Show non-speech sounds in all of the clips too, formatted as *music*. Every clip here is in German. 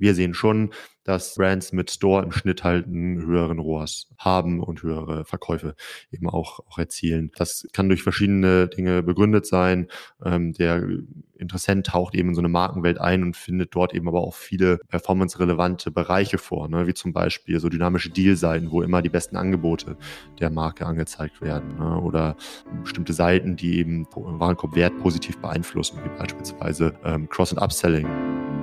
wir sehen schon, dass Brands mit Store im Schnitt halt einen höheren ROAS haben und höhere Verkäufe eben auch, auch erzielen. Das kann durch verschiedene Dinge begründet sein. Ähm, der Interessent taucht eben in so eine Markenwelt ein und findet dort eben aber auch viele performance-relevante Bereiche vor, ne? wie zum Beispiel so dynamische Deal-Seiten, wo immer die besten Angebote der Marke angezeigt werden ne? oder bestimmte Seiten, die eben Warenkorbwert positiv beeinflussen, wie beispielsweise ähm, Cross- und Upselling.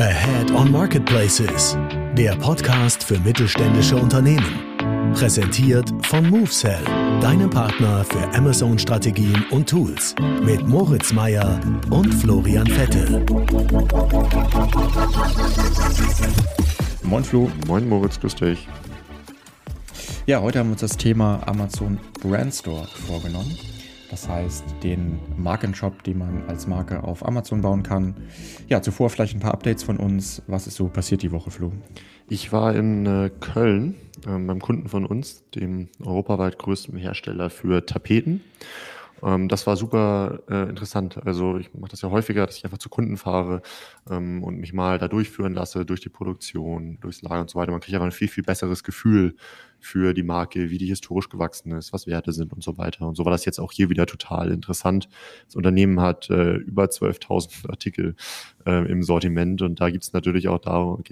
Ahead on Marketplaces, der Podcast für mittelständische Unternehmen. Präsentiert von MoveSell, deinem Partner für Amazon-Strategien und Tools. Mit Moritz Meyer und Florian Vettel. Moin Flo. Moin Moritz, grüß dich. Ja, heute haben wir uns das Thema Amazon Brand Store vorgenommen. Das heißt, den Markenshop, den man als Marke auf Amazon bauen kann. Ja, zuvor vielleicht ein paar Updates von uns. Was ist so passiert die Woche, Flo? Ich war in äh, Köln äh, beim Kunden von uns, dem europaweit größten Hersteller für Tapeten. Ähm, das war super äh, interessant. Also ich mache das ja häufiger, dass ich einfach zu Kunden fahre ähm, und mich mal da durchführen lasse, durch die Produktion, durchs Lager und so weiter. Man kriegt aber ein viel, viel besseres Gefühl für die Marke, wie die historisch gewachsen ist, was Werte sind und so weiter. Und so war das jetzt auch hier wieder total interessant. Das Unternehmen hat äh, über 12.000 *laughs* Artikel äh, im Sortiment und da gibt es natürlich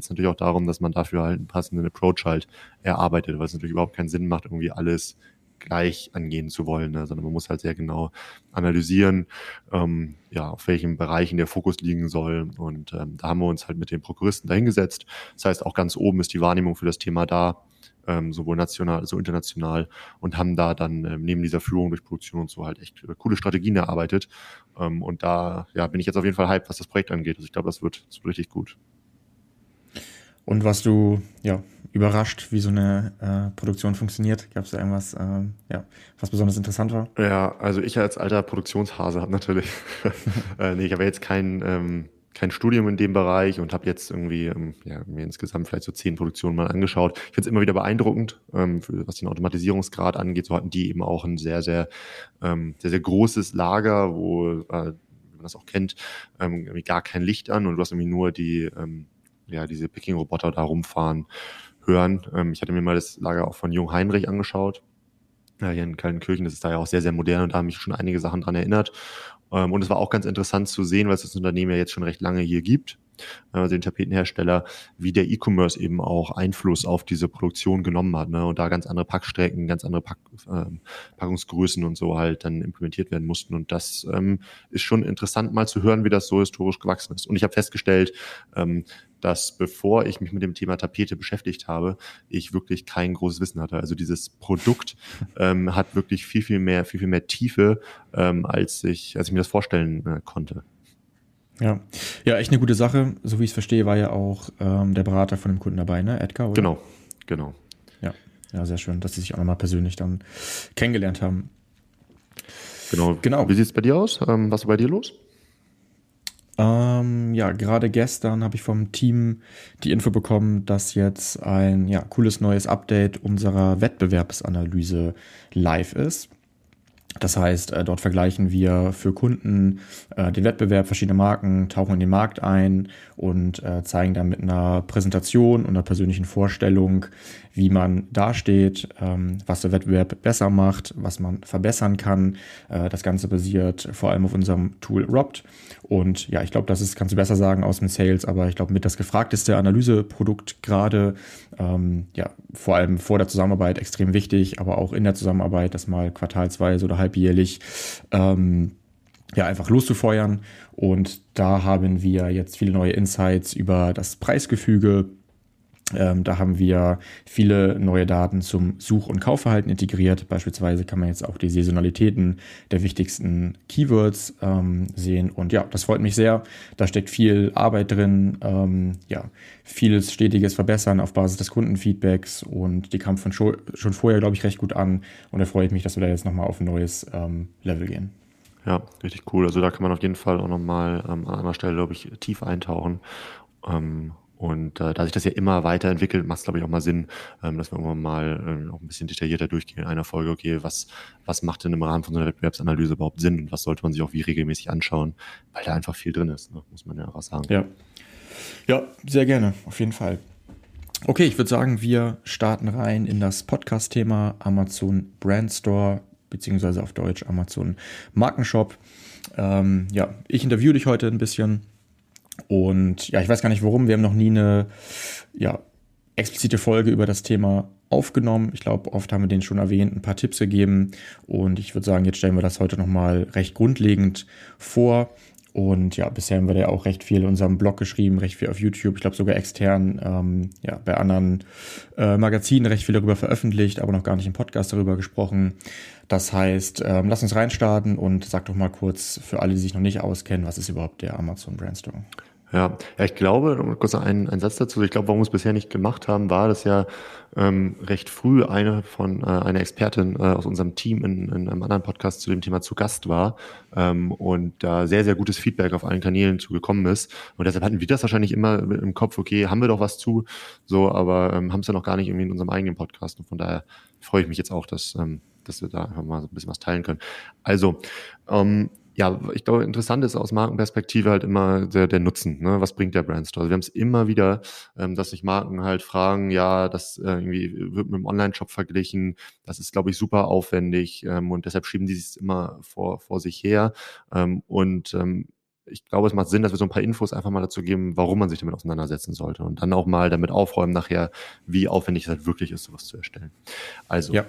natürlich auch darum, dass man dafür halt einen passenden Approach halt erarbeitet, weil es natürlich überhaupt keinen Sinn macht, irgendwie alles gleich angehen zu wollen, ne? sondern man muss halt sehr genau analysieren, ähm, ja, auf welchen Bereichen der Fokus liegen soll. Und ähm, da haben wir uns halt mit den Prokuristen dahingesetzt. Das heißt, auch ganz oben ist die Wahrnehmung für das Thema da, ähm, sowohl national als auch international und haben da dann ähm, neben dieser Führung durch Produktion und so halt echt äh, coole Strategien erarbeitet. Ähm, und da ja, bin ich jetzt auf jeden Fall hyped, was das Projekt angeht. Also ich glaube, das das wird richtig gut. Und was du ja, überrascht, wie so eine äh, Produktion funktioniert? Gab es da irgendwas, äh, ja, was besonders interessant war? Ja, also ich als alter Produktionshase habe natürlich, *laughs* äh, nee, ich habe jetzt kein, ähm, kein Studium in dem Bereich und habe jetzt irgendwie ähm, ja, mir insgesamt vielleicht so zehn Produktionen mal angeschaut. Ich finde es immer wieder beeindruckend, ähm, für, was den Automatisierungsgrad angeht. So hatten die eben auch ein sehr, sehr, ähm, sehr, sehr großes Lager, wo, äh, wie man das auch kennt, ähm, irgendwie gar kein Licht an und du hast irgendwie nur die ähm, ja, diese Picking-Roboter da rumfahren hören. Ähm, ich hatte mir mal das Lager auch von Jung Heinrich angeschaut. Ja, hier in Kaltenkirchen, das ist da ja auch sehr, sehr modern und da haben mich schon einige Sachen dran erinnert. Ähm, und es war auch ganz interessant zu sehen, weil es das Unternehmen ja jetzt schon recht lange hier gibt also den Tapetenhersteller, wie der E-Commerce eben auch Einfluss auf diese Produktion genommen hat ne? und da ganz andere Packstrecken, ganz andere Pack, äh, Packungsgrößen und so halt dann implementiert werden mussten. Und das ähm, ist schon interessant mal zu hören, wie das so historisch gewachsen ist. Und ich habe festgestellt, ähm, dass bevor ich mich mit dem Thema Tapete beschäftigt habe, ich wirklich kein großes Wissen hatte. Also dieses Produkt *laughs* ähm, hat wirklich viel, viel mehr, viel, viel mehr Tiefe, ähm, als ich, als ich mir das vorstellen äh, konnte. Ja. ja, echt eine gute Sache. So wie ich es verstehe, war ja auch ähm, der Berater von dem Kunden dabei, ne? Edgar, oder? Genau, genau. Ja, ja, sehr schön, dass sie sich auch nochmal persönlich dann kennengelernt haben. Genau. genau. Wie sieht es bei dir aus? Ähm, was ist bei dir los? Ähm, ja, gerade gestern habe ich vom Team die Info bekommen, dass jetzt ein ja, cooles neues Update unserer Wettbewerbsanalyse live ist. Das heißt, äh, dort vergleichen wir für Kunden äh, den Wettbewerb, verschiedene Marken, tauchen in den Markt ein und äh, zeigen dann mit einer Präsentation und einer persönlichen Vorstellung, wie man dasteht, ähm, was der Wettbewerb besser macht, was man verbessern kann. das Ganze basiert vor allem auf unserem Tool Robt. Und ja, ich glaube, das ist, kannst du besser sagen aus dem Sales, aber ich glaube, mit das gefragteste Analyseprodukt gerade, ähm, ja, vor allem vor der Zusammenarbeit extrem wichtig, aber auch in der Zusammenarbeit, das mal quartalsweise oder halbjährlich ähm, ja, einfach loszufeuern. Und da haben wir jetzt viele neue Insights über das Preisgefüge, ähm, da haben wir viele neue Daten zum Such- und Kaufverhalten integriert. Beispielsweise kann man jetzt auch die Saisonalitäten der wichtigsten Keywords ähm, sehen. Und ja, das freut mich sehr. Da steckt viel Arbeit drin. Ähm, ja, vieles stetiges Verbessern auf Basis des Kundenfeedbacks. Und die kam von schon, schon vorher, glaube ich, recht gut an. Und da freue ich mich, dass wir da jetzt nochmal auf ein neues ähm, Level gehen. Ja, richtig cool. Also da kann man auf jeden Fall auch nochmal ähm, an einer Stelle, glaube ich, tief eintauchen. Und äh, da sich das ja immer weiterentwickelt, macht es, glaube ich, auch mal Sinn, ähm, dass wir irgendwann mal äh, auch ein bisschen detaillierter durchgehen in einer Folge, okay, was, was macht denn im Rahmen von so einer Wettbewerbsanalyse überhaupt Sinn und was sollte man sich auch wie regelmäßig anschauen, weil da einfach viel drin ist, ne? muss man ja auch sagen. Ja. ja, sehr gerne, auf jeden Fall. Okay, ich würde sagen, wir starten rein in das Podcast-Thema Amazon Brand Store, beziehungsweise auf Deutsch Amazon Markenshop. Ähm, ja, ich interviewe dich heute ein bisschen und ja, ich weiß gar nicht warum. Wir haben noch nie eine ja, explizite Folge über das Thema aufgenommen. Ich glaube, oft haben wir den schon erwähnt, ein paar Tipps gegeben. Und ich würde sagen, jetzt stellen wir das heute nochmal recht grundlegend vor. Und ja, bisher haben wir da auch recht viel in unserem Blog geschrieben, recht viel auf YouTube, ich glaube sogar extern, ähm, ja, bei anderen äh, Magazinen recht viel darüber veröffentlicht, aber noch gar nicht im Podcast darüber gesprochen. Das heißt, ähm, lass uns reinstarten und sag doch mal kurz für alle, die sich noch nicht auskennen, was ist überhaupt der Amazon Brandstore? Ja, ich glaube, kurz ein, ein Satz dazu, ich glaube, warum wir es bisher nicht gemacht haben, war, dass ja ähm, recht früh eine von äh, eine Expertin äh, aus unserem Team in, in einem anderen Podcast zu dem Thema zu Gast war ähm, und da sehr, sehr gutes Feedback auf allen Kanälen zugekommen ist. Und deshalb hatten wir das wahrscheinlich immer im Kopf, okay, haben wir doch was zu, so, aber ähm, haben es ja noch gar nicht irgendwie in unserem eigenen Podcast. Und von daher freue ich mich jetzt auch, dass, ähm, dass wir da einfach mal so ein bisschen was teilen können. Also, ähm, ja, ich glaube, interessant ist aus Markenperspektive halt immer der, der Nutzen. Ne? Was bringt der Brandstore? Also wir haben es immer wieder, ähm, dass sich Marken halt fragen, ja, das äh, irgendwie wird mit dem Online-Shop verglichen. Das ist, glaube ich, super aufwendig ähm, und deshalb schieben die sich immer vor, vor sich her. Ähm, und ähm, ich glaube, es macht Sinn, dass wir so ein paar Infos einfach mal dazu geben, warum man sich damit auseinandersetzen sollte und dann auch mal damit aufräumen nachher, wie aufwendig es halt wirklich ist, sowas zu erstellen. Also, ja.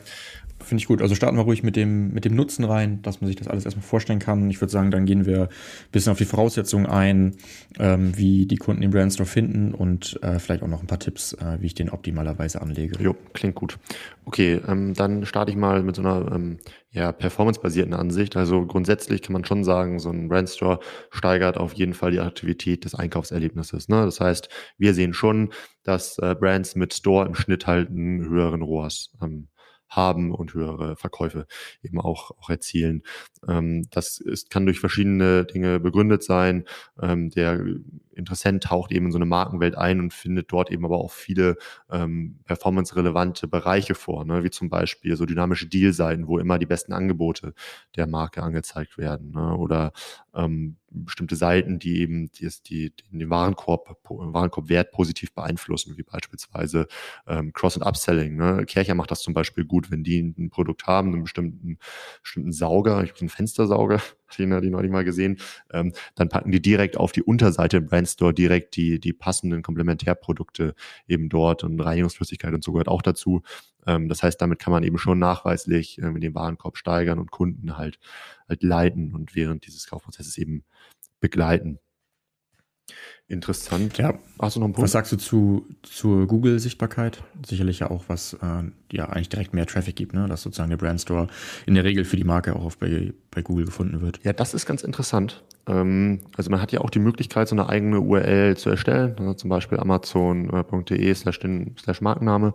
Finde ich gut. Also starten wir ruhig mit dem, mit dem Nutzen rein, dass man sich das alles erstmal vorstellen kann. Ich würde sagen, dann gehen wir ein bisschen auf die Voraussetzungen ein, ähm, wie die Kunden den Brandstore finden und äh, vielleicht auch noch ein paar Tipps, äh, wie ich den optimalerweise anlege. Jo, klingt gut. Okay, ähm, dann starte ich mal mit so einer ähm, ja, performance-basierten Ansicht. Also grundsätzlich kann man schon sagen, so ein Brandstore steigert auf jeden Fall die Aktivität des Einkaufserlebnisses. Ne? Das heißt, wir sehen schon, dass äh, Brands mit Store im Schnitt halt einen höheren ROAS ähm, haben und höhere Verkäufe eben auch, auch erzielen. Ähm, das ist, kann durch verschiedene Dinge begründet sein. Ähm, der Interessent taucht eben in so eine Markenwelt ein und findet dort eben aber auch viele ähm, performance-relevante Bereiche vor, ne? wie zum Beispiel so dynamische Deal-Seiten, wo immer die besten Angebote der Marke angezeigt werden ne? oder ähm, bestimmte Seiten, die eben die, die, den Warenkorb, Warenkorbwert positiv beeinflussen, wie beispielsweise ähm, Cross- und Upselling. Ne? Kercher macht das zum Beispiel gut, wenn die ein Produkt haben, einen bestimmten, bestimmten Sauger, ich einen Fenstersauger, den *laughs* hatte ich neulich mal gesehen, ähm, dann packen die direkt auf die Unterseite im Brandstore direkt die, die passenden Komplementärprodukte eben dort und Reinigungsflüssigkeit und so gehört auch dazu. Ähm, das heißt, damit kann man eben schon nachweislich den Warenkorb steigern und Kunden halt, halt leiten und während dieses Kaufprozesses eben begleiten. Interessant. Ja. Hast du noch einen Punkt? Was sagst du zu, zur Google-Sichtbarkeit? Sicherlich ja auch, was äh, ja eigentlich direkt mehr Traffic gibt, ne? dass sozusagen der Brandstore in der Regel für die Marke auch auf bei, bei Google gefunden wird. Ja, das ist ganz interessant. Ähm, also man hat ja auch die Möglichkeit, so eine eigene URL zu erstellen, also zum Beispiel amazon.de slash, slash Markenname,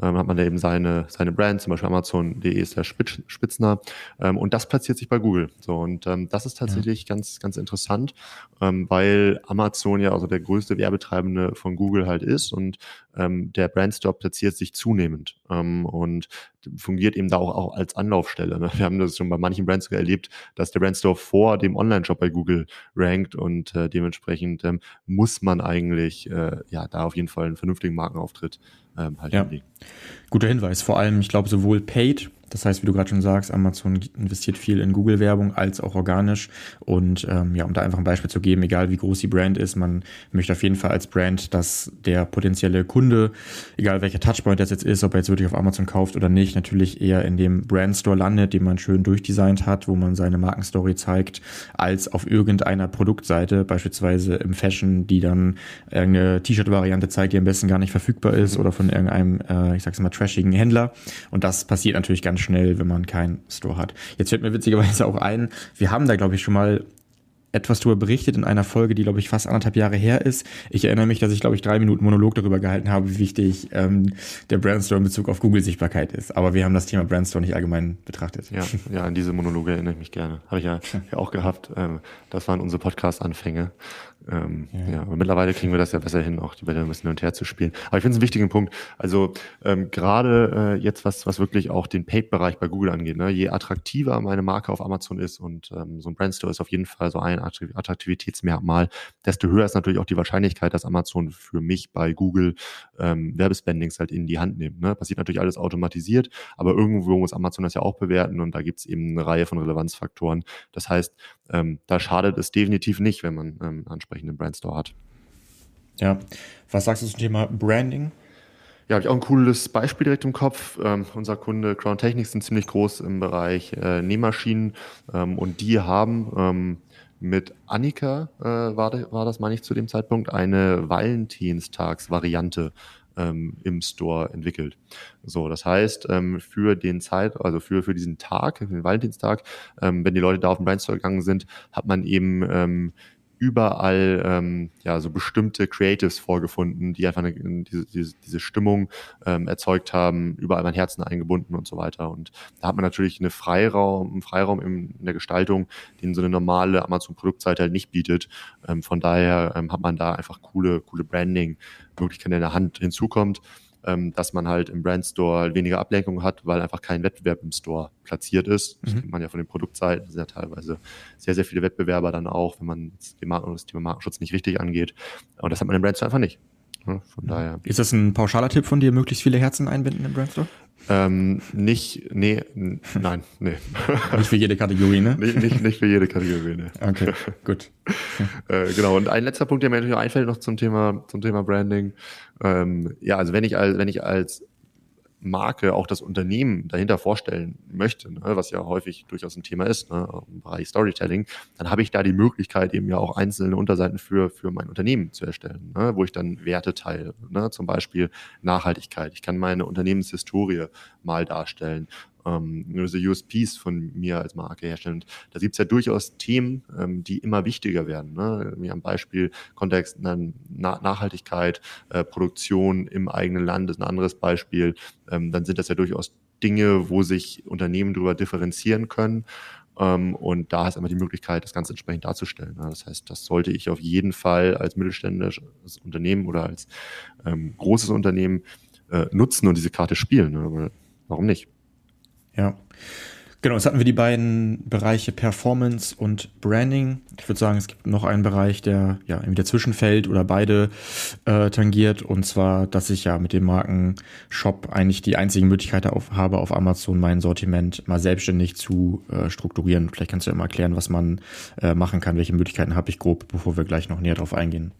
ähm, hat man da eben seine, seine Brand, zum Beispiel amazon.de slash Spitzner ähm, und das platziert sich bei Google. So und ähm, das ist tatsächlich ja. ganz, ganz interessant, ähm, weil Amazon ja also der größte Werbetreibende von Google halt ist und ähm, der Brandstore platziert sich zunehmend ähm, und fungiert eben da auch, auch als Anlaufstelle. Ne? Wir haben das schon bei manchen Brands sogar erlebt, dass der Brandstore vor dem Online-Shop bei Google rankt und äh, dementsprechend ähm, muss man eigentlich äh, ja da auf jeden Fall einen vernünftigen Markenauftritt ähm, halt ja. hinlegen. Guter Hinweis. Vor allem, ich glaube, sowohl Paid das heißt, wie du gerade schon sagst, Amazon investiert viel in Google-Werbung als auch organisch. Und ähm, ja, um da einfach ein Beispiel zu geben, egal wie groß die Brand ist, man möchte auf jeden Fall als Brand, dass der potenzielle Kunde, egal welcher Touchpoint das jetzt ist, ob er jetzt wirklich auf Amazon kauft oder nicht, natürlich eher in dem Brandstore landet, den man schön durchdesignt hat, wo man seine Markenstory zeigt, als auf irgendeiner Produktseite, beispielsweise im Fashion, die dann irgendeine T-Shirt-Variante zeigt, die am besten gar nicht verfügbar ist oder von irgendeinem, äh, ich sag's mal, trashigen Händler. Und das passiert natürlich ganz schnell, wenn man keinen Store hat. Jetzt fällt mir witzigerweise auch ein, wir haben da, glaube ich, schon mal etwas darüber berichtet in einer Folge, die, glaube ich, fast anderthalb Jahre her ist. Ich erinnere mich, dass ich, glaube ich, drei Minuten Monolog darüber gehalten habe, wie wichtig ähm, der Brandstore in Bezug auf Google-Sichtbarkeit ist. Aber wir haben das Thema Brandstore nicht allgemein betrachtet. Ja, ja an diese Monologe erinnere ich mich gerne. Habe ich ja, ja *laughs* auch gehabt. Ähm, das waren unsere Podcast-Anfänge. Ähm, ja. ja, aber mittlerweile kriegen wir das ja besser hin, auch die Bälle ein bisschen hin und her zu spielen. Aber ich finde es einen wichtigen Punkt. Also ähm, gerade äh, jetzt, was, was wirklich auch den Paid-Bereich bei Google angeht, ne? je attraktiver meine Marke auf Amazon ist und ähm, so ein Brandstore ist auf jeden Fall so ein Attraktivitätsmerkmal, desto höher ist natürlich auch die Wahrscheinlichkeit, dass Amazon für mich bei Google ähm, Werbespendings halt in die Hand nimmt. Ne? Passiert natürlich alles automatisiert, aber irgendwo muss Amazon das ja auch bewerten und da gibt es eben eine Reihe von Relevanzfaktoren. Das heißt, ähm, da schadet es definitiv nicht, wenn man ähm, anspricht entsprechenden Brandstore hat. Ja, was sagst du zum Thema Branding? Ja, habe ich auch ein cooles Beispiel direkt im Kopf. Ähm, unser Kunde Crown Technics sind ziemlich groß im Bereich äh, Nähmaschinen ähm, und die haben ähm, mit Annika, äh, war, de, war das, meine ich, zu dem Zeitpunkt, eine Valentinstags-Variante ähm, im Store entwickelt. So, das heißt, ähm, für den Zeit, also für, für diesen Tag, für den Valentinstag, ähm, wenn die Leute da auf den Brandstore gegangen sind, hat man eben überall ähm, ja so bestimmte Creatives vorgefunden, die einfach eine, diese, diese, diese Stimmung ähm, erzeugt haben, überall mein Herzen eingebunden und so weiter. Und da hat man natürlich eine Freiraum, einen Freiraum in, der Gestaltung, den so eine normale Amazon-Produktseite halt nicht bietet. Ähm, von daher ähm, hat man da einfach coole, coole Branding-Möglichkeiten in der Hand hinzukommt dass man halt im Brandstore halt weniger Ablenkung hat, weil einfach kein Wettbewerb im Store platziert ist. Das mhm. kennt man ja von den Produktseiten, sind ja teilweise sehr, sehr viele Wettbewerber dann auch, wenn man das Thema, Markenschutz nicht richtig angeht. Und das hat man im Brandstore einfach nicht. Von daher. Ist das ein pauschaler Tipp von dir, möglichst viele Herzen einbinden im Brandstore? Ähm, nicht, nee, nein, nee. *laughs* Nicht für jede Kategorie, ne? Nicht, nicht, nicht für jede Kategorie, ne. Okay, gut. *laughs* äh, genau, und ein letzter Punkt, der mir natürlich einfällt noch zum Thema, zum Thema Branding. Ähm, ja, also wenn ich als, wenn ich als Marke auch das Unternehmen dahinter vorstellen möchte, ne, was ja häufig durchaus ein Thema ist, ne, im Bereich Storytelling, dann habe ich da die Möglichkeit, eben ja auch einzelne Unterseiten für, für mein Unternehmen zu erstellen, ne, wo ich dann Werte teile, ne, zum Beispiel Nachhaltigkeit. Ich kann meine Unternehmenshistorie mal darstellen ähm, diese USPs von mir als Marke herstellen. Und da gibt es ja durchaus Themen, ähm, die immer wichtiger werden. Ne? Wie am Beispiel Kontext Na Nachhaltigkeit, äh, Produktion im eigenen Land ist ein anderes Beispiel. Ähm, dann sind das ja durchaus Dinge, wo sich Unternehmen darüber differenzieren können. Um, und da ist immer die Möglichkeit, das Ganze entsprechend darzustellen. Das heißt, das sollte ich auf jeden Fall als mittelständisches Unternehmen oder als ähm, großes Unternehmen äh, nutzen und diese Karte spielen. Ne? Warum nicht? Ja. Genau, jetzt hatten wir die beiden Bereiche Performance und Branding. Ich würde sagen, es gibt noch einen Bereich, der ja irgendwie dazwischen fällt oder beide äh, tangiert. Und zwar, dass ich ja mit dem Markenshop eigentlich die einzige Möglichkeit auf, habe, auf Amazon mein Sortiment mal selbstständig zu äh, strukturieren. Vielleicht kannst du ja mal erklären, was man äh, machen kann, welche Möglichkeiten habe ich grob, bevor wir gleich noch näher drauf eingehen.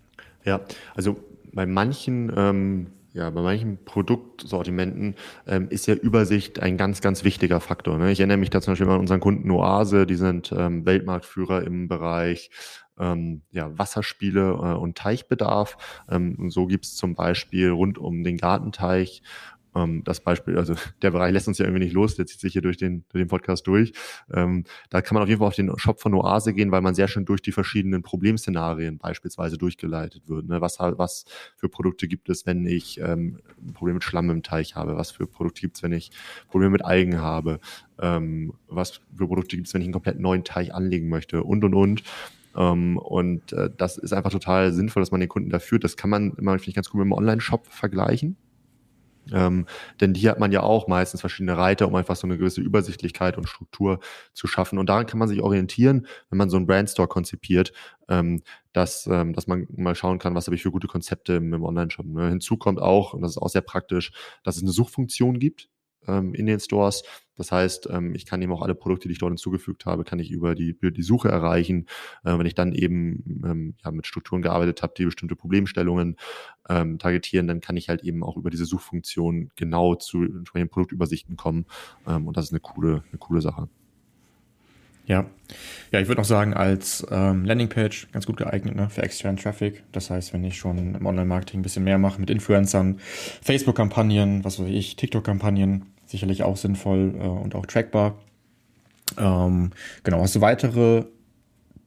Ja, also bei manchen ähm ja, bei manchen Produktsortimenten ähm, ist ja Übersicht ein ganz, ganz wichtiger Faktor. Ne? Ich erinnere mich da zum Beispiel an unseren Kunden Oase, die sind ähm, Weltmarktführer im Bereich ähm, ja, Wasserspiele äh, und Teichbedarf. Ähm, und so gibt's zum Beispiel rund um den Gartenteich ähm, das Beispiel, also *laughs* der Bereich lässt uns ja irgendwie nicht los, der zieht sich hier durch den, durch den Podcast durch. Ähm, da kann man auf jeden Fall auf den Shop von Oase gehen, weil man sehr schön durch die verschiedenen Problemszenarien beispielsweise durchgeleitet wird. Ne? Was, was für Produkte gibt es, wenn ich ähm, Probleme mit Schlamm im Teich habe? Was für Produkte gibt es, wenn ich Probleme mit Algen habe? Ähm, was für Produkte gibt es, wenn ich einen komplett neuen Teich anlegen möchte? Und, und, und. Um, und äh, das ist einfach total sinnvoll, dass man den Kunden da führt. Das kann man immer, finde ich, ganz gut mit dem Online-Shop vergleichen. Ähm, denn hier hat man ja auch meistens verschiedene Reiter, um einfach so eine gewisse Übersichtlichkeit und Struktur zu schaffen. Und daran kann man sich orientieren, wenn man so einen Brandstore konzipiert, ähm, dass, ähm, dass man mal schauen kann, was habe ich für gute Konzepte im, im Online-Shop. Ne? Hinzu kommt auch, und das ist auch sehr praktisch, dass es eine Suchfunktion gibt ähm, in den Stores. Das heißt, ähm, ich kann eben auch alle Produkte, die ich dort hinzugefügt habe, kann ich über die, über die Suche erreichen. Äh, wenn ich dann eben ähm, ja, mit Strukturen gearbeitet habe, die bestimmte Problemstellungen ähm, targetieren, dann kann ich halt eben auch über diese Suchfunktion genau zu entsprechenden Produktübersichten kommen. Ähm, und das ist eine coole, eine coole Sache. Ja, ja, ich würde noch sagen, als ähm, Landingpage ganz gut geeignet ne, für externen Traffic. Das heißt, wenn ich schon im Online-Marketing ein bisschen mehr mache mit Influencern, Facebook-Kampagnen, was weiß ich, TikTok-Kampagnen, sicherlich auch sinnvoll äh, und auch trackbar. Ähm, genau, hast du weitere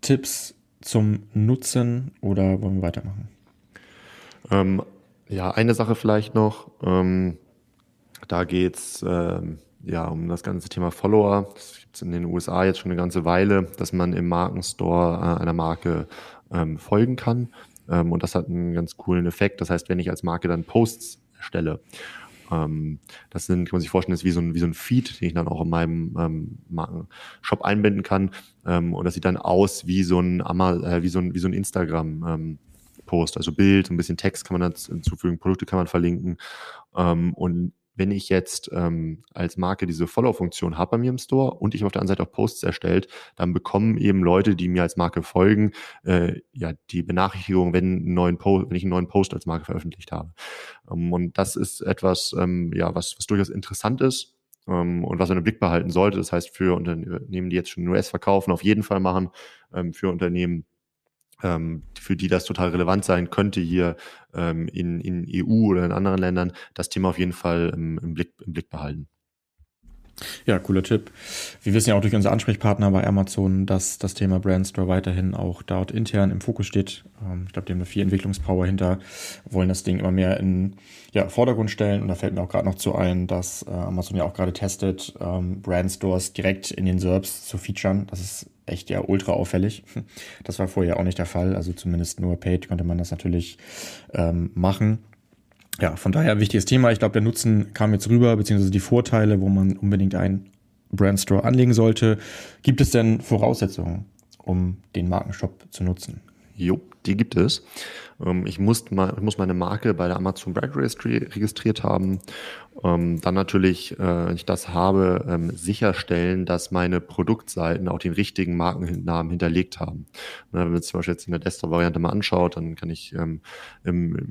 Tipps zum Nutzen oder wollen wir weitermachen? Ähm, ja, eine Sache vielleicht noch. Ähm, da geht's ähm, ja um das ganze Thema Follower. Das gibt es in den USA jetzt schon eine ganze Weile, dass man im Markenstore äh, einer Marke ähm, folgen kann. Ähm, und das hat einen ganz coolen Effekt. Das heißt, wenn ich als Marke dann Posts erstelle, ähm, das sind, kann man sich vorstellen, ist wie so ein, wie so ein Feed, den ich dann auch in meinem ähm, Markenshop einbinden kann. Ähm, und das sieht dann aus wie so ein, äh, wie so ein, wie so ein Instagram. Ähm, Post, also Bild, ein bisschen Text kann man dazu hinzufügen, Produkte kann man verlinken. Ähm, und wenn ich jetzt ähm, als Marke diese Follow-Funktion habe bei mir im Store und ich auf der anderen Seite auch Posts erstellt, dann bekommen eben Leute, die mir als Marke folgen, äh, ja die Benachrichtigung, wenn, neuen Post, wenn ich einen neuen Post als Marke veröffentlicht habe. Ähm, und das ist etwas, ähm, ja, was, was durchaus interessant ist ähm, und was man im Blick behalten sollte. Das heißt, für Unternehmen, die jetzt schon US verkaufen, auf jeden Fall machen, ähm, für Unternehmen, ähm, für die das total relevant sein könnte, hier ähm, in, in EU oder in anderen Ländern, das Thema auf jeden Fall im, im, Blick, im Blick behalten. Ja, cooler Tipp. Wir wissen ja auch durch unsere Ansprechpartner bei Amazon, dass das Thema Brandstore weiterhin auch dort intern im Fokus steht. Ähm, ich glaube, die haben eine viel Entwicklungspower hinter, wollen das Ding immer mehr in ja, Vordergrund stellen. Und da fällt mir auch gerade noch zu ein, dass äh, Amazon ja auch gerade testet, ähm, Brandstores direkt in den SERPs zu featuren. Das ist echt ja ultra auffällig. Das war vorher auch nicht der Fall. Also zumindest nur paid konnte man das natürlich ähm, machen. Ja, von daher wichtiges Thema. Ich glaube, der Nutzen kam jetzt rüber, beziehungsweise die Vorteile, wo man unbedingt einen Brandstore anlegen sollte. Gibt es denn Voraussetzungen, um den Markenshop zu nutzen? Jo, die gibt es. Ähm, ich muss, muss meine Marke bei der Amazon Brand Registry registriert haben. Ähm, dann natürlich, äh, wenn ich das habe, ähm, sicherstellen, dass meine Produktseiten auch den richtigen Markennamen hinterlegt haben. Wenn man zum Beispiel jetzt in der Desktop-Variante mal anschaut, dann kann ich im,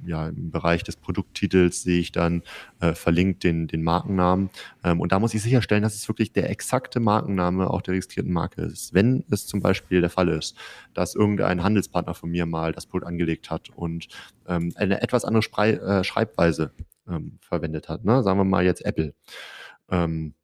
ja, im Bereich des Produkttitels sehe ich dann äh, verlinkt den, den Markennamen. und da muss ich sicherstellen, dass es wirklich der exakte Markenname auch der registrierten Marke ist. Wenn es zum Beispiel der Fall ist, dass irgendein Handelspartner von mir mal das Produkt angelegt hat und ähm, eine etwas andere Sprei äh, Schreibweise ähm, verwendet hat. Ne? Sagen wir mal jetzt Apple. Ähm,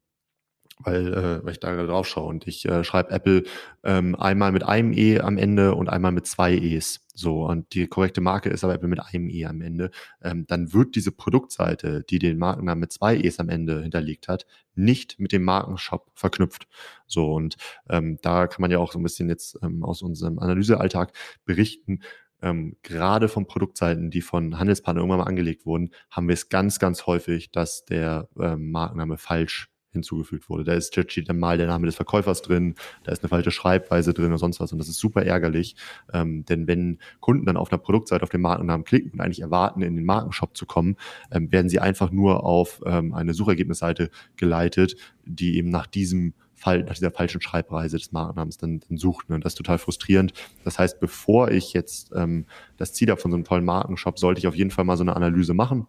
weil, äh, weil ich da gerade drauf schaue und ich äh, schreibe Apple ähm, einmal mit einem E am Ende und einmal mit zwei E's. So, und die korrekte Marke ist aber Apple mit einem E am Ende. Ähm, dann wird diese Produktseite, die den Markennamen mit zwei E's am Ende hinterlegt hat, nicht mit dem Markenshop verknüpft. So, und ähm, da kann man ja auch so ein bisschen jetzt ähm, aus unserem Analysealltag berichten, ähm, gerade von Produktseiten, die von Handelspartnern irgendwann mal angelegt wurden, haben wir es ganz, ganz häufig, dass der ähm, Markenname falsch hinzugefügt wurde. Da ist dann mal der Name des Verkäufers drin, da ist eine falsche Schreibweise drin oder sonst was und das ist super ärgerlich, ähm, denn wenn Kunden dann auf einer Produktseite auf den Markennamen klicken und eigentlich erwarten, in den Markenshop zu kommen, ähm, werden sie einfach nur auf ähm, eine Suchergebnisseite geleitet, die eben nach diesem nach dieser falschen Schreibweise des Markennamens dann, dann sucht. Ne? Und das ist total frustrierend. Das heißt, bevor ich jetzt ähm, das Ziel habe von so einem tollen Markenshop, sollte ich auf jeden Fall mal so eine Analyse machen.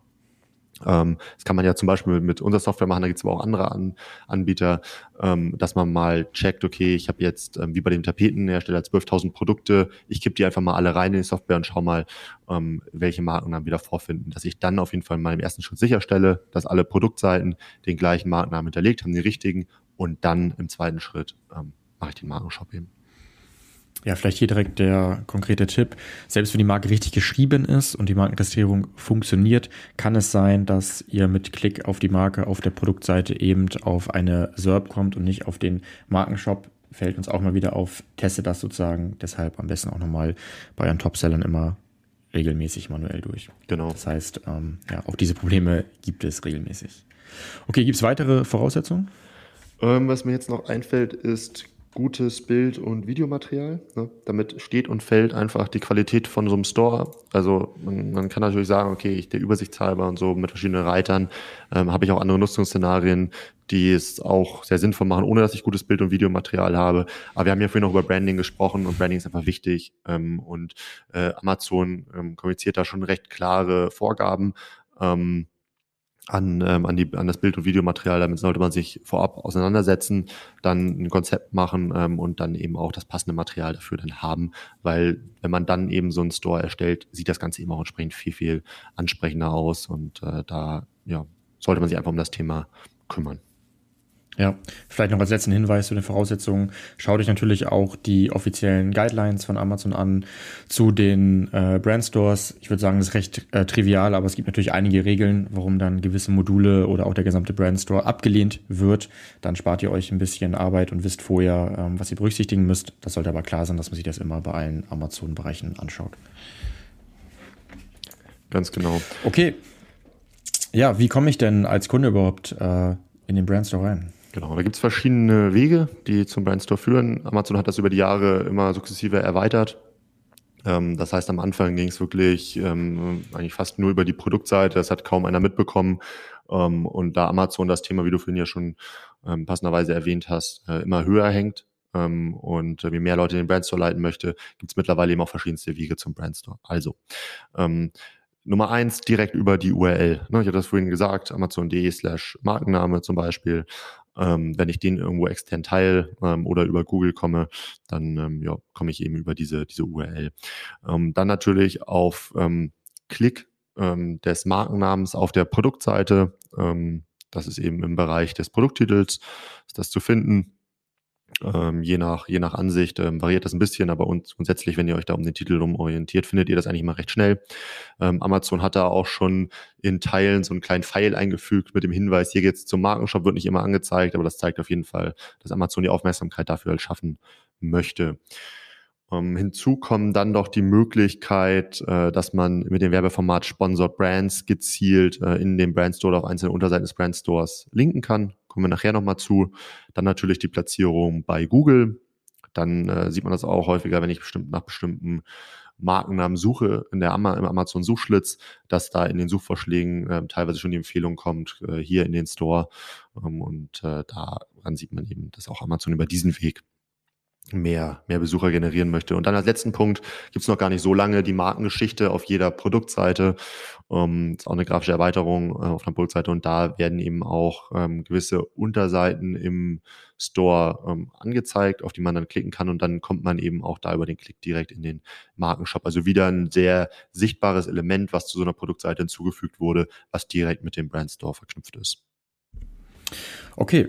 Ähm, das kann man ja zum Beispiel mit unserer Software machen, da gibt es aber auch andere An Anbieter, ähm, dass man mal checkt, okay, ich habe jetzt ähm, wie bei dem Tapetenhersteller 12.000 Produkte, ich kipp die einfach mal alle rein in die Software und schau mal, ähm, welche Markennamen wieder vorfinden. Dass ich dann auf jeden Fall mal im ersten Schritt sicherstelle, dass alle Produktseiten den gleichen Markennamen hinterlegt haben, die richtigen und dann im zweiten Schritt ähm, mache ich den Markenshop eben. Ja, vielleicht hier direkt der konkrete Tipp. Selbst wenn die Marke richtig geschrieben ist und die Markenregistrierung funktioniert, kann es sein, dass ihr mit Klick auf die Marke auf der Produktseite eben auf eine SERP kommt und nicht auf den Markenshop. Fällt uns auch mal wieder auf. Teste das sozusagen. Deshalb am besten auch nochmal bei euren Topsellern immer regelmäßig manuell durch. Genau. Das heißt, ähm, ja, auch diese Probleme gibt es regelmäßig. Okay, gibt es weitere Voraussetzungen? Ähm, was mir jetzt noch einfällt, ist gutes Bild- und Videomaterial. Ne? Damit steht und fällt einfach die Qualität von so einem Store. Also man, man kann natürlich sagen, okay, ich der Übersichtshalber und so mit verschiedenen Reitern ähm, habe ich auch andere Nutzungsszenarien, die es auch sehr sinnvoll machen, ohne dass ich gutes Bild- und Videomaterial habe. Aber wir haben ja vorhin noch über Branding gesprochen und Branding ist einfach wichtig. Ähm, und äh, Amazon ähm, kommuniziert da schon recht klare Vorgaben. Ähm, an, ähm, an, die, an das Bild- und Videomaterial. Damit sollte man sich vorab auseinandersetzen, dann ein Konzept machen ähm, und dann eben auch das passende Material dafür dann haben. Weil wenn man dann eben so einen Store erstellt, sieht das Ganze eben auch entsprechend viel, viel ansprechender aus. Und äh, da ja, sollte man sich einfach um das Thema kümmern. Ja, vielleicht noch als letzten Hinweis zu den Voraussetzungen. Schaut euch natürlich auch die offiziellen Guidelines von Amazon an zu den äh, Brandstores. Ich würde sagen, das ist recht äh, trivial, aber es gibt natürlich einige Regeln, warum dann gewisse Module oder auch der gesamte Brandstore abgelehnt wird. Dann spart ihr euch ein bisschen Arbeit und wisst vorher, ähm, was ihr berücksichtigen müsst. Das sollte aber klar sein, dass man sich das immer bei allen Amazon-Bereichen anschaut. Ganz genau. Okay. Ja, wie komme ich denn als Kunde überhaupt äh, in den Brandstore rein? Genau, da gibt es verschiedene Wege, die zum Brandstore führen. Amazon hat das über die Jahre immer sukzessive erweitert. Ähm, das heißt, am Anfang ging es wirklich ähm, eigentlich fast nur über die Produktseite. Das hat kaum einer mitbekommen. Ähm, und da Amazon das Thema, wie du vorhin ja schon ähm, passenderweise erwähnt hast, äh, immer höher hängt ähm, und äh, wie mehr Leute den Brandstore leiten möchte, gibt es mittlerweile eben auch verschiedenste Wege zum Brandstore. Also, ähm, Nummer eins direkt über die URL. Ne, ich hatte das vorhin gesagt, amazon.de slash Markenname zum Beispiel. Ähm, wenn ich den irgendwo extern teile ähm, oder über Google komme, dann ähm, ja, komme ich eben über diese, diese URL. Ähm, dann natürlich auf ähm, Klick ähm, des Markennamens auf der Produktseite. Das ist eben im Bereich des Produkttitels, ist das zu finden. Ähm, je, nach, je nach Ansicht ähm, variiert das ein bisschen, aber uns, grundsätzlich, wenn ihr euch da um den Titel rum orientiert, findet ihr das eigentlich immer recht schnell. Ähm, Amazon hat da auch schon in Teilen so einen kleinen Pfeil eingefügt mit dem Hinweis, hier geht's zum Markenshop, wird nicht immer angezeigt, aber das zeigt auf jeden Fall, dass Amazon die Aufmerksamkeit dafür halt schaffen möchte. Ähm, hinzu kommen dann doch die Möglichkeit, äh, dass man mit dem Werbeformat Sponsored Brands gezielt äh, in dem Brandstore auf einzelne Unterseiten des Brandstores linken kann kommen wir nachher nochmal zu. Dann natürlich die Platzierung bei Google. Dann äh, sieht man das auch häufiger, wenn ich bestimmt nach bestimmten Markennamen suche in der Ama im Amazon Suchschlitz, dass da in den Suchvorschlägen äh, teilweise schon die Empfehlung kommt, äh, hier in den Store. Ähm, und äh, daran sieht man eben, dass auch Amazon über diesen Weg mehr, mehr Besucher generieren möchte. Und dann als letzten Punkt gibt's noch gar nicht so lange die Markengeschichte auf jeder Produktseite. Ähm, ist auch eine grafische Erweiterung äh, auf einer Produktseite und da werden eben auch ähm, gewisse Unterseiten im Store ähm, angezeigt, auf die man dann klicken kann und dann kommt man eben auch da über den Klick direkt in den Markenshop. Also wieder ein sehr sichtbares Element, was zu so einer Produktseite hinzugefügt wurde, was direkt mit dem Brandstore verknüpft ist. Okay,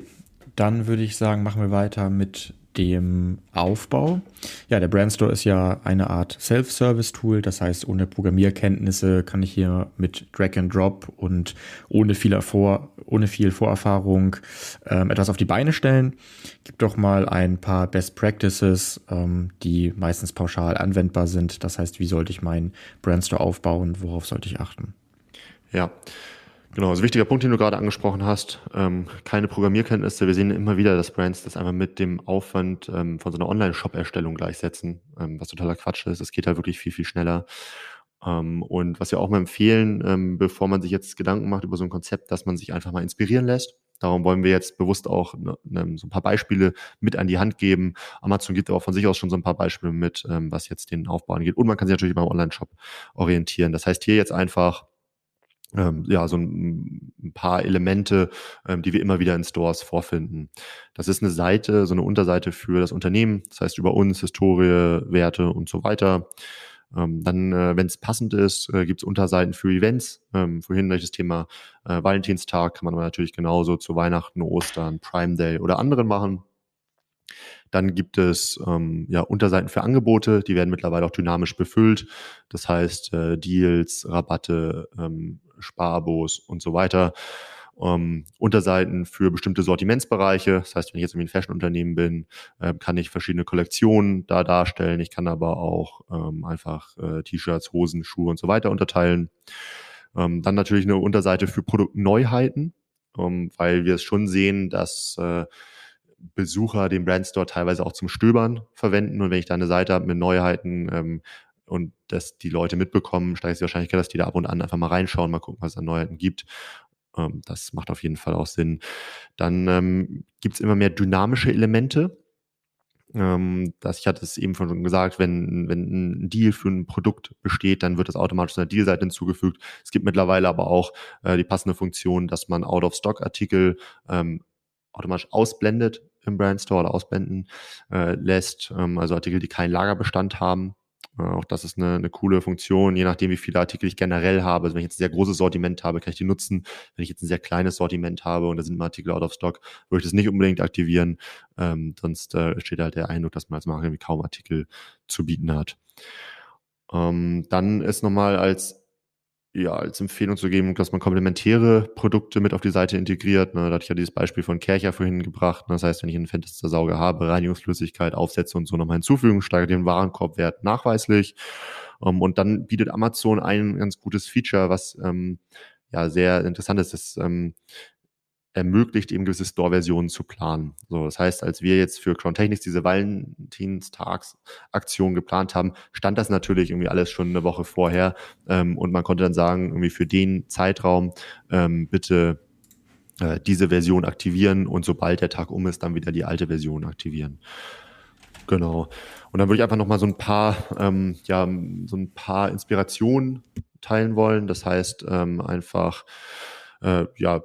dann würde ich sagen, machen wir weiter mit dem Aufbau. Ja, der Brandstore ist ja eine Art Self-Service-Tool, das heißt, ohne Programmierkenntnisse kann ich hier mit Drag and Drop und ohne viel, Vor ohne viel Vorerfahrung ähm, etwas auf die Beine stellen. Gibt doch mal ein paar Best Practices, ähm, die meistens pauschal anwendbar sind. Das heißt, wie sollte ich meinen Brandstore aufbauen? Worauf sollte ich achten? Ja, Genau, also wichtiger Punkt, den du gerade angesprochen hast, ähm, keine Programmierkenntnisse. Wir sehen immer wieder, dass Brands das einfach mit dem Aufwand ähm, von so einer Online-Shop-Erstellung gleichsetzen, ähm, was totaler Quatsch ist. Es geht halt wirklich viel, viel schneller. Ähm, und was wir auch mal empfehlen, ähm, bevor man sich jetzt Gedanken macht über so ein Konzept, dass man sich einfach mal inspirieren lässt. Darum wollen wir jetzt bewusst auch ne, ne, so ein paar Beispiele mit an die Hand geben. Amazon gibt aber von sich aus schon so ein paar Beispiele mit, ähm, was jetzt den Aufbau angeht. Und man kann sich natürlich beim Online-Shop orientieren. Das heißt, hier jetzt einfach ähm, ja, so ein, ein paar Elemente, ähm, die wir immer wieder in Stores vorfinden. Das ist eine Seite, so eine Unterseite für das Unternehmen, das heißt über uns, Historie, Werte und so weiter. Ähm, dann, äh, wenn es passend ist, äh, gibt es Unterseiten für Events. Ähm, vorhin das Thema äh, Valentinstag kann man aber natürlich genauso zu Weihnachten, Ostern, Prime Day oder anderen machen. Dann gibt es ähm, ja, Unterseiten für Angebote, die werden mittlerweile auch dynamisch befüllt. Das heißt äh, Deals, Rabatte, ähm, Sparbos und so weiter. Ähm, Unterseiten für bestimmte Sortimentsbereiche. Das heißt, wenn ich jetzt irgendwie ein Fashion-Unternehmen bin, äh, kann ich verschiedene Kollektionen da darstellen. Ich kann aber auch ähm, einfach äh, T-Shirts, Hosen, Schuhe und so weiter unterteilen. Ähm, dann natürlich eine Unterseite für Produktneuheiten, ähm, weil wir es schon sehen, dass äh, Besucher den Brandstore teilweise auch zum Stöbern verwenden. Und wenn ich da eine Seite habe mit Neuheiten ähm, und dass die Leute mitbekommen, steigt die Wahrscheinlichkeit, dass die da ab und an einfach mal reinschauen, mal gucken, was es an Neuheiten gibt. Ähm, das macht auf jeden Fall auch Sinn. Dann ähm, gibt es immer mehr dynamische Elemente. Ähm, das, ich hatte es eben schon gesagt, wenn, wenn ein Deal für ein Produkt besteht, dann wird das automatisch einer Dealseite hinzugefügt. Es gibt mittlerweile aber auch äh, die passende Funktion, dass man Out-of-Stock-Artikel ähm, automatisch ausblendet im Brandstore oder ausblenden äh, lässt. Ähm, also Artikel, die keinen Lagerbestand haben. Auch das ist eine, eine coole Funktion, je nachdem, wie viele Artikel ich generell habe. Also wenn ich jetzt ein sehr großes Sortiment habe, kann ich die nutzen. Wenn ich jetzt ein sehr kleines Sortiment habe und da sind mal Artikel out of stock, würde ich das nicht unbedingt aktivieren. Ähm, sonst äh, steht halt der Eindruck, dass man als Marke irgendwie kaum Artikel zu bieten hat. Ähm, dann ist nochmal als ja, als Empfehlung zu geben, dass man komplementäre Produkte mit auf die Seite integriert. Ne, da hatte ich ja dieses Beispiel von Kercher vorhin gebracht. Ne, das heißt, wenn ich einen Fenstersauger habe, Reinigungsflüssigkeit, Aufsätze und so nochmal hinzufügen, steigert den Warenkorbwert nachweislich. Um, ähm, und dann bietet Amazon ein ganz gutes Feature, was ähm, ja sehr interessant ist. Das ähm, ermöglicht, eben gewisse Store-Versionen zu planen. So, das heißt, als wir jetzt für Crown Technics diese Valentinstagsaktion geplant haben, stand das natürlich irgendwie alles schon eine Woche vorher ähm, und man konnte dann sagen, irgendwie für den Zeitraum ähm, bitte äh, diese Version aktivieren und sobald der Tag um ist, dann wieder die alte Version aktivieren. Genau. Und dann würde ich einfach noch mal so ein paar, ähm, ja, so ein paar Inspirationen teilen wollen. Das heißt, ähm, einfach äh, ja,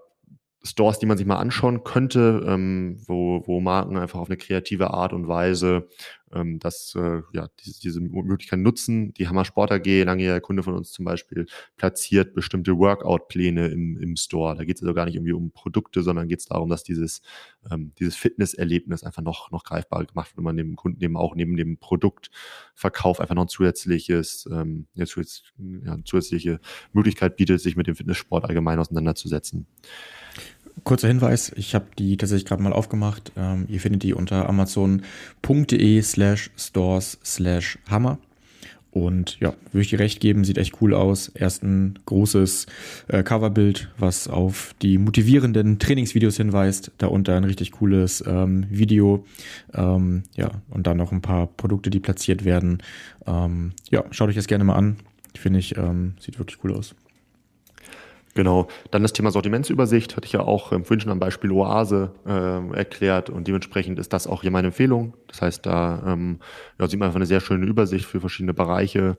Stores, die man sich mal anschauen könnte, ähm, wo, wo Marken einfach auf eine kreative Art und Weise ähm, das, äh, ja, diese, diese Möglichkeit nutzen. Die Hammer Sport AG, langjähriger Kunde von uns zum Beispiel, platziert bestimmte Workout-Pläne im, im Store. Da geht es also gar nicht irgendwie um Produkte, sondern geht es darum, dass dieses, ähm, dieses Fitnesserlebnis einfach noch, noch greifbar gemacht wird und man dem Kunden eben auch neben dem Produktverkauf einfach noch ein zusätzliches, ähm, ja, zusätzliche Möglichkeit bietet, sich mit dem Fitnesssport allgemein auseinanderzusetzen. Kurzer Hinweis, ich habe die tatsächlich gerade mal aufgemacht. Ähm, ihr findet die unter amazon.de slash stores slash hammer. Und ja, würde ich dir recht geben, sieht echt cool aus. Erst ein großes äh, Coverbild, was auf die motivierenden Trainingsvideos hinweist. Darunter ein richtig cooles ähm, Video. Ähm, ja, und dann noch ein paar Produkte, die platziert werden. Ähm, ja, schaut euch das gerne mal an. Finde ich, ähm, sieht wirklich cool aus. Genau, dann das Thema Sortimentsübersicht hatte ich ja auch ähm, vorhin schon am Beispiel Oase äh, erklärt und dementsprechend ist das auch hier meine Empfehlung. Das heißt, da ähm, ja, sieht man einfach eine sehr schöne Übersicht für verschiedene Bereiche.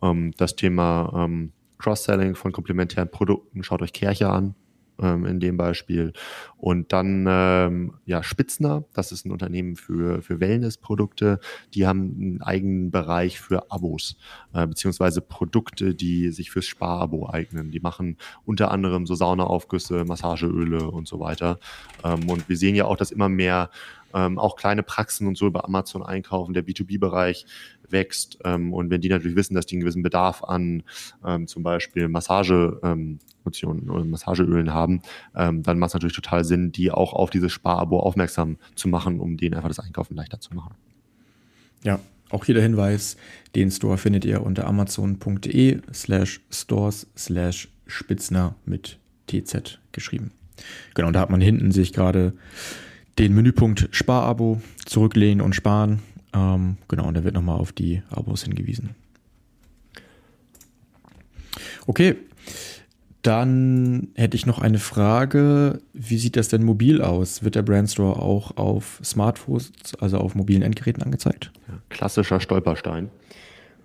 Ähm, das Thema ähm, Cross-Selling von komplementären Produkten, schaut euch Kercher an, ähm, in dem Beispiel. Und dann ähm, ja Spitzner, das ist ein Unternehmen für, für Wellness-Produkte. Die haben einen eigenen Bereich für Abos, äh, beziehungsweise Produkte, die sich fürs Sparabo eignen. Die machen unter anderem so Saunaaufgüsse, Massageöle und so weiter. Ähm, und wir sehen ja auch, dass immer mehr ähm, auch kleine Praxen und so über Amazon einkaufen, der B2B-Bereich wächst. Ähm, und wenn die natürlich wissen, dass die einen gewissen Bedarf an ähm, zum Beispiel Massage ähm, oder Massageölen haben, ähm, dann macht es natürlich total Sinn, die auch auf dieses Sparabo aufmerksam zu machen, um denen einfach das Einkaufen leichter zu machen. Ja, auch hier der Hinweis, den Store findet ihr unter amazon.de slash stores slash spitzner mit TZ geschrieben. Genau, da hat man hinten sich gerade den Menüpunkt Sparabo zurücklehnen und sparen. Ähm, genau, und da wird nochmal auf die Abos hingewiesen. Okay, dann hätte ich noch eine Frage. Wie sieht das denn mobil aus? Wird der Brandstore auch auf Smartphones, also auf mobilen Endgeräten angezeigt? Ja, klassischer Stolperstein.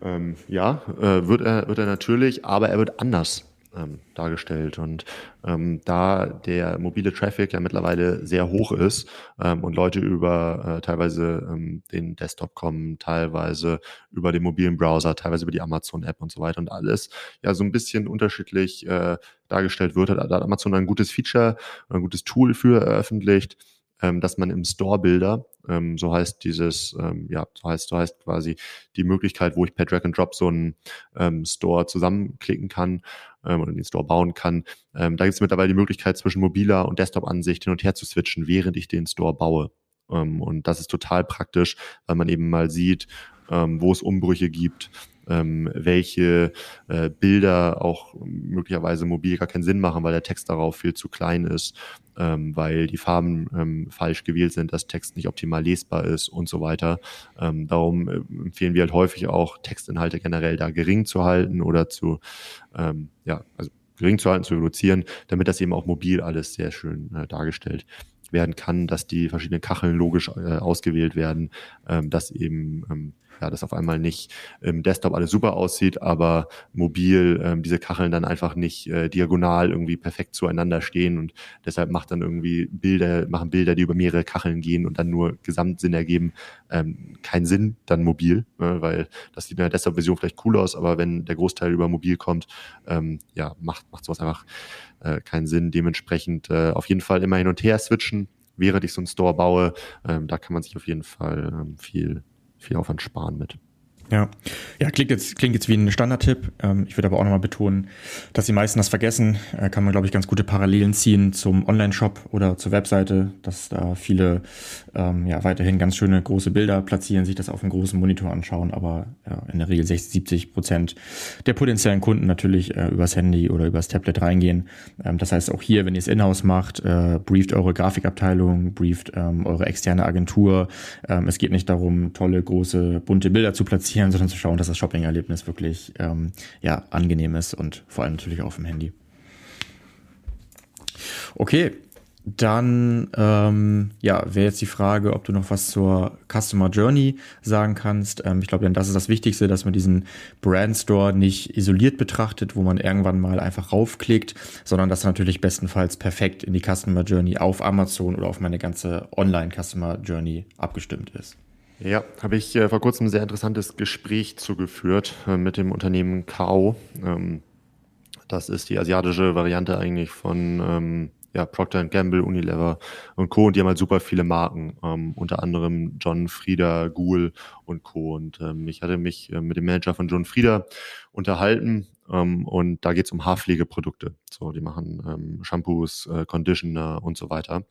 Ähm, ja, äh, wird, er, wird er natürlich, aber er wird anders ähm, dargestellt. Und ähm, da der mobile Traffic ja mittlerweile sehr hoch ist ähm, und Leute über äh, teilweise ähm, den Desktop kommen, teilweise über den mobilen Browser, teilweise über die Amazon-App und so weiter und alles ja so ein bisschen unterschiedlich äh, dargestellt wird, hat, hat Amazon ein gutes Feature, ein gutes Tool für eröffentlicht ähm, dass man im Store-Builder, ähm, so heißt dieses, ähm, ja, so heißt, so heißt quasi die Möglichkeit, wo ich per Drag and Drop so einen ähm, Store zusammenklicken kann ähm, oder den Store bauen kann. Ähm, da gibt es mittlerweile die Möglichkeit, zwischen mobiler und Desktop-Ansicht hin und her zu switchen, während ich den Store baue. Ähm, und das ist total praktisch, weil man eben mal sieht, ähm, wo es Umbrüche gibt, ähm, welche äh, Bilder auch möglicherweise mobil gar keinen Sinn machen, weil der Text darauf viel zu klein ist, ähm, weil die Farben ähm, falsch gewählt sind, das Text nicht optimal lesbar ist und so weiter. Ähm, darum äh, empfehlen wir halt häufig auch, Textinhalte generell da gering zu halten oder zu, ähm, ja, also gering zu halten, zu reduzieren, damit das eben auch mobil alles sehr schön äh, dargestellt werden kann, dass die verschiedenen Kacheln logisch äh, ausgewählt werden, ähm, dass eben ähm, ja, das auf einmal nicht im Desktop alles super aussieht, aber mobil ähm, diese Kacheln dann einfach nicht äh, diagonal irgendwie perfekt zueinander stehen und deshalb macht dann irgendwie Bilder, machen Bilder, die über mehrere Kacheln gehen und dann nur Gesamtsinn ergeben, ähm, keinen Sinn dann mobil, ne, weil das sieht in der Desktop-Version vielleicht cool aus, aber wenn der Großteil über mobil kommt, ähm, ja, macht, macht sowas einfach äh, keinen Sinn. Dementsprechend äh, auf jeden Fall immer hin und her switchen, während ich so einen Store baue. Ähm, da kann man sich auf jeden Fall ähm, viel, viel Aufwand sparen mit. Ja, ja klingt, jetzt, klingt jetzt wie ein Standardtipp. Ähm, ich würde aber auch nochmal betonen, dass die meisten das vergessen. Äh, kann man, glaube ich, ganz gute Parallelen ziehen zum Online-Shop oder zur Webseite, dass da viele ähm, ja weiterhin ganz schöne große Bilder platzieren, sich das auf einem großen Monitor anschauen, aber ja, in der Regel 60, 70 Prozent der potenziellen Kunden natürlich äh, übers Handy oder übers Tablet reingehen. Ähm, das heißt, auch hier, wenn ihr es in-house macht, äh, brieft eure Grafikabteilung, brieft ähm, eure externe Agentur. Ähm, es geht nicht darum, tolle, große, bunte Bilder zu platzieren investieren, sondern zu schauen, dass das Shopping-Erlebnis wirklich ähm, ja, angenehm ist und vor allem natürlich auch auf dem Handy. Okay, dann ähm, ja, wäre jetzt die Frage, ob du noch was zur Customer Journey sagen kannst. Ähm, ich glaube, denn das ist das Wichtigste, dass man diesen Brand Store nicht isoliert betrachtet, wo man irgendwann mal einfach raufklickt, sondern dass er natürlich bestenfalls perfekt in die Customer Journey auf Amazon oder auf meine ganze Online Customer Journey abgestimmt ist. Ja, habe ich äh, vor kurzem ein sehr interessantes Gespräch zugeführt äh, mit dem Unternehmen Kao. Ähm, das ist die asiatische Variante eigentlich von ähm, ja, Procter Gamble, Unilever und Co. Und die haben halt super viele Marken, ähm, unter anderem John Frieda, Google und Co. Und ähm, ich hatte mich äh, mit dem Manager von John Frieda unterhalten ähm, und da geht es um Haarpflegeprodukte. So, die machen ähm, Shampoos, äh, Conditioner und so weiter.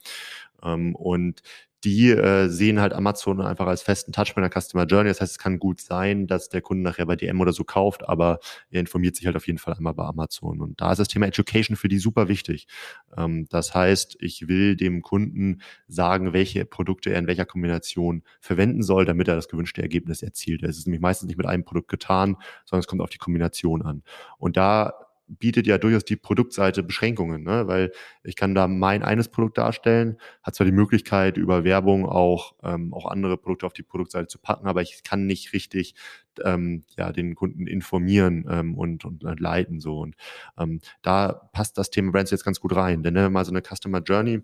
Ähm, und die äh, sehen halt Amazon einfach als festen Touch bei der Customer Journey. Das heißt, es kann gut sein, dass der Kunde nachher bei DM oder so kauft, aber er informiert sich halt auf jeden Fall einmal bei Amazon. Und da ist das Thema Education für die super wichtig. Ähm, das heißt, ich will dem Kunden sagen, welche Produkte er in welcher Kombination verwenden soll, damit er das gewünschte Ergebnis erzielt. Es ist nämlich meistens nicht mit einem Produkt getan, sondern es kommt auf die Kombination an. Und da bietet ja durchaus die Produktseite Beschränkungen, ne? weil ich kann da mein eines Produkt darstellen, hat zwar die Möglichkeit, über Werbung auch, ähm, auch andere Produkte auf die Produktseite zu packen, aber ich kann nicht richtig ähm, ja, den Kunden informieren ähm, und, und, und leiten. So. Und ähm, da passt das Thema Brands jetzt ganz gut rein. Denn wenn wir mal so eine Customer Journey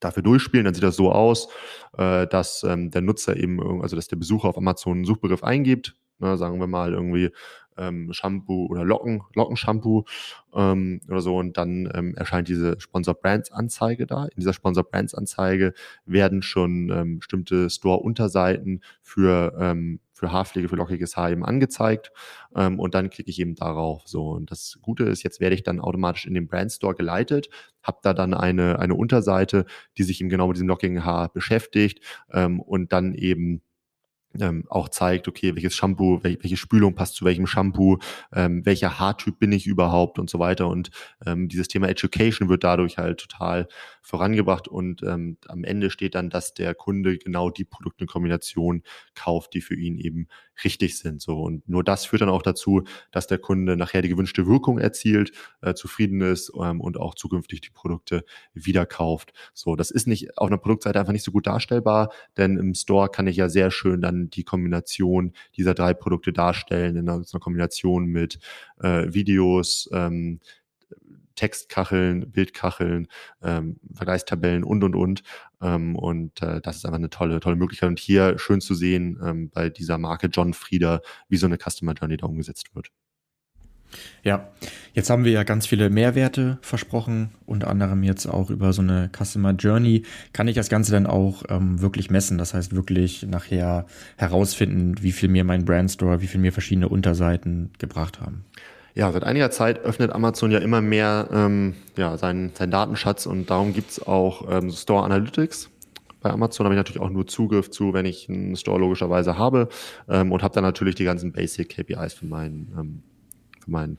dafür durchspielen, dann sieht das so aus, äh, dass ähm, der Nutzer eben, also dass der Besucher auf Amazon einen Suchbegriff eingibt, ne, sagen wir mal irgendwie ähm, Shampoo oder Locken, Lockenshampoo ähm, oder so und dann ähm, erscheint diese Sponsor Brands Anzeige da. In dieser Sponsor Brands Anzeige werden schon ähm, bestimmte Store-Unterseiten für ähm, für Haarpflege, für lockiges Haar eben angezeigt ähm, und dann klicke ich eben darauf. So und das Gute ist, jetzt werde ich dann automatisch in den Brand Store geleitet, habe da dann eine eine Unterseite, die sich eben genau mit diesem lockigen Haar beschäftigt ähm, und dann eben ähm, auch zeigt, okay, welches Shampoo, wel welche Spülung passt zu welchem Shampoo, ähm, welcher Haartyp bin ich überhaupt und so weiter. Und ähm, dieses Thema Education wird dadurch halt total vorangebracht und ähm, am Ende steht dann, dass der Kunde genau die Produkte kauft, die für ihn eben richtig sind. So und nur das führt dann auch dazu, dass der Kunde nachher die gewünschte Wirkung erzielt, äh, zufrieden ist ähm, und auch zukünftig die Produkte wieder kauft. So, das ist nicht auf einer Produktseite einfach nicht so gut darstellbar, denn im Store kann ich ja sehr schön dann die Kombination dieser drei Produkte darstellen in einer, Kombination mit äh, Videos, ähm, Textkacheln, Bildkacheln, ähm, Vergleichstabellen und und und. Ähm, und äh, das ist einfach eine tolle, tolle Möglichkeit. Und hier schön zu sehen ähm, bei dieser Marke John Frieder, wie so eine Customer Journey da umgesetzt wird. Ja, jetzt haben wir ja ganz viele Mehrwerte versprochen, unter anderem jetzt auch über so eine Customer Journey. Kann ich das Ganze dann auch ähm, wirklich messen? Das heißt, wirklich nachher herausfinden, wie viel mir mein Brandstore, wie viel mir verschiedene Unterseiten gebracht haben. Ja, seit einiger Zeit öffnet Amazon ja immer mehr ähm, ja, seinen, seinen Datenschatz und darum gibt's auch ähm, Store Analytics. Bei Amazon habe ich natürlich auch nur Zugriff zu, wenn ich einen Store logischerweise habe ähm, und habe dann natürlich die ganzen Basic KPIs für meinen, ähm, für meinen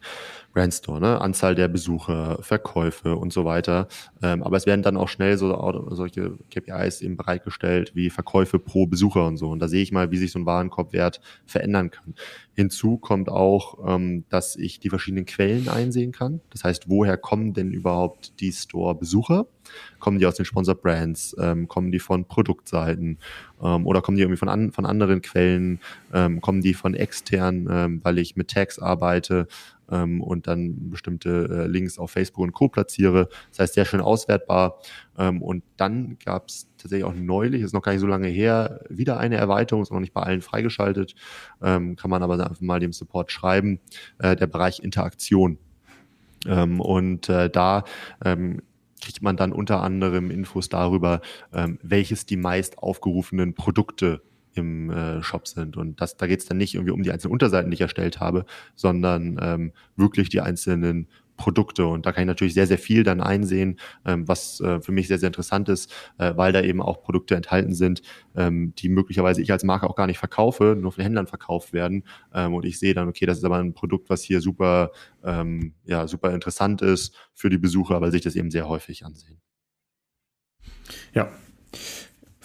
Brandstore, ne? Anzahl der Besucher, Verkäufe und so weiter. Ähm, aber es werden dann auch schnell so solche KPIs eben bereitgestellt wie Verkäufe pro Besucher und so. Und da sehe ich mal, wie sich so ein Warenkorbwert verändern kann. Hinzu kommt auch, ähm, dass ich die verschiedenen Quellen einsehen kann. Das heißt, woher kommen denn überhaupt die Store-Besucher? Kommen die aus den Sponsor-Brands? Ähm, kommen die von Produktseiten? Ähm, oder kommen die irgendwie von, an, von anderen Quellen? Ähm, kommen die von extern, ähm, weil ich mit Tags arbeite? Ähm, und dann bestimmte äh, Links auf Facebook und Co. platziere. Das heißt, sehr schön auswertbar. Ähm, und dann gab es tatsächlich auch neulich, ist noch gar nicht so lange her, wieder eine Erweiterung, ist noch nicht bei allen freigeschaltet, ähm, kann man aber einfach mal dem Support schreiben, äh, der Bereich Interaktion. Ähm, und äh, da ähm, kriegt man dann unter anderem Infos darüber, ähm, welches die meist aufgerufenen Produkte im äh, Shop sind. Und das, da geht es dann nicht irgendwie um die einzelnen Unterseiten, die ich erstellt habe, sondern ähm, wirklich die einzelnen Produkte. Und da kann ich natürlich sehr, sehr viel dann einsehen, ähm, was äh, für mich sehr, sehr interessant ist, äh, weil da eben auch Produkte enthalten sind, ähm, die möglicherweise ich als Marke auch gar nicht verkaufe, nur von Händlern verkauft werden. Ähm, und ich sehe dann, okay, das ist aber ein Produkt, was hier super, ähm, ja, super interessant ist für die Besucher, weil sich das eben sehr häufig ansehen. Ja,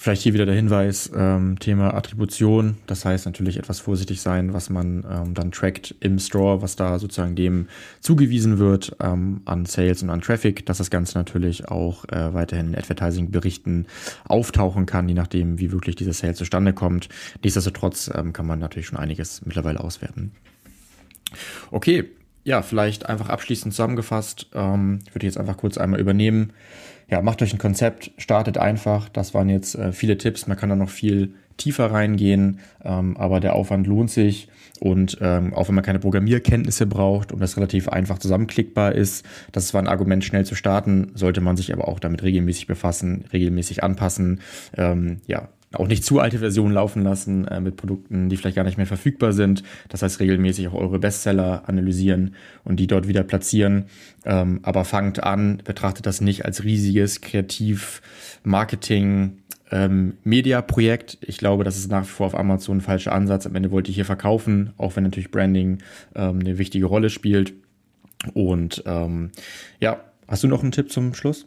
Vielleicht hier wieder der Hinweis, ähm, Thema Attribution. Das heißt natürlich etwas vorsichtig sein, was man ähm, dann trackt im Store, was da sozusagen dem zugewiesen wird ähm, an Sales und an Traffic, dass das Ganze natürlich auch äh, weiterhin in Advertising-Berichten auftauchen kann, je nachdem, wie wirklich dieser Sale zustande kommt. Nichtsdestotrotz ähm, kann man natürlich schon einiges mittlerweile auswerten. Okay, ja, vielleicht einfach abschließend zusammengefasst, ähm, würde ich jetzt einfach kurz einmal übernehmen ja, macht euch ein Konzept, startet einfach. Das waren jetzt äh, viele Tipps. Man kann da noch viel tiefer reingehen, ähm, aber der Aufwand lohnt sich. Und ähm, auch wenn man keine Programmierkenntnisse braucht und das relativ einfach zusammenklickbar ist, das war ein Argument, schnell zu starten, sollte man sich aber auch damit regelmäßig befassen, regelmäßig anpassen. Ähm, ja, auch nicht zu alte Versionen laufen lassen äh, mit Produkten, die vielleicht gar nicht mehr verfügbar sind. Das heißt, regelmäßig auch eure Bestseller analysieren und die dort wieder platzieren. Ähm, aber fangt an, betrachtet das nicht als riesiges Kreativ-Marketing- ähm. Ich glaube, das ist nach wie vor auf Amazon ein falscher Ansatz. Am Ende wollt ihr hier verkaufen, auch wenn natürlich Branding ähm, eine wichtige Rolle spielt. Und ähm, ja, hast du noch einen Tipp zum Schluss?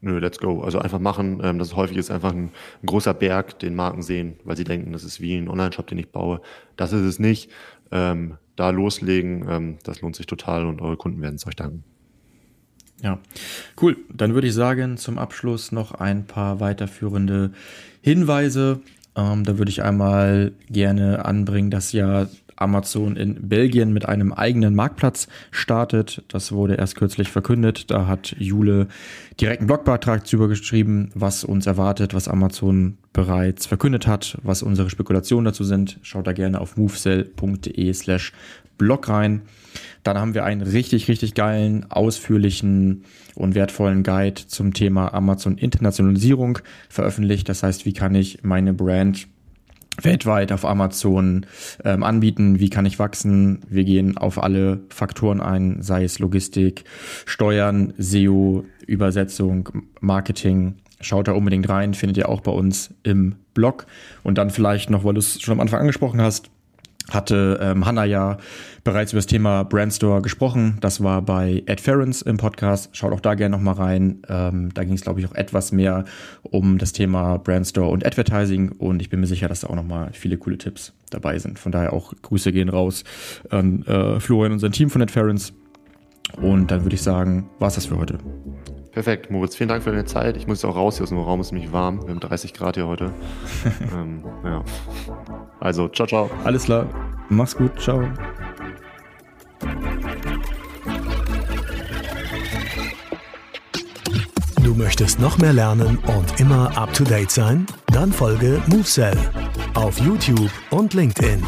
Nö, let's go. Also einfach machen. Ähm, das häufig ist einfach ein, ein, großer Berg, den Marken sehen, weil sie denken, das ist wie ein Online-Shop, den ich baue. Das ist es nicht. Ähm, da loslegen, ähm, das lohnt sich total und eure Kunden werden es euch danken. Ja, cool. Dann würde ich sagen, zum Abschluss noch ein paar weiterführende Hinweise. Ähm, da würde ich einmal gerne anbringen, dass ja Amazon in Belgien mit einem eigenen Marktplatz startet. Das wurde erst kürzlich verkündet. Da hat Jule direkt einen Blogbeitrag drüber geschrieben, was uns erwartet, was Amazon bereits verkündet hat, was unsere Spekulationen dazu sind. Schaut da gerne auf movesell.de slash Blog rein. Dann haben wir einen richtig, richtig geilen, ausführlichen und wertvollen Guide zum Thema Amazon Internationalisierung veröffentlicht. Das heißt, wie kann ich meine Brand weltweit auf Amazon ähm, anbieten, wie kann ich wachsen. Wir gehen auf alle Faktoren ein, sei es Logistik, Steuern, SEO, Übersetzung, Marketing. Schaut da unbedingt rein, findet ihr auch bei uns im Blog. Und dann vielleicht noch, weil du es schon am Anfang angesprochen hast, hatte ähm, Hanna ja bereits über das Thema Brandstore gesprochen. Das war bei Ed Ferrens im Podcast. Schaut auch da gerne nochmal rein. Ähm, da ging es, glaube ich, auch etwas mehr um das Thema Brandstore und Advertising. Und ich bin mir sicher, dass da auch nochmal viele coole Tipps dabei sind. Von daher auch Grüße gehen raus an äh, Florian und sein Team von Ed Ferrens. Und dann würde ich sagen, war es das für heute. Perfekt, Moritz, vielen Dank für deine Zeit. Ich muss auch raus hier aus dem Raum, ist nämlich warm. Wir haben 30 Grad hier heute. *laughs* ähm, ja. Also, ciao, ciao. Alles klar. Mach's gut. Ciao. Du möchtest noch mehr lernen und immer up to date sein? Dann folge MoveSell auf YouTube und LinkedIn.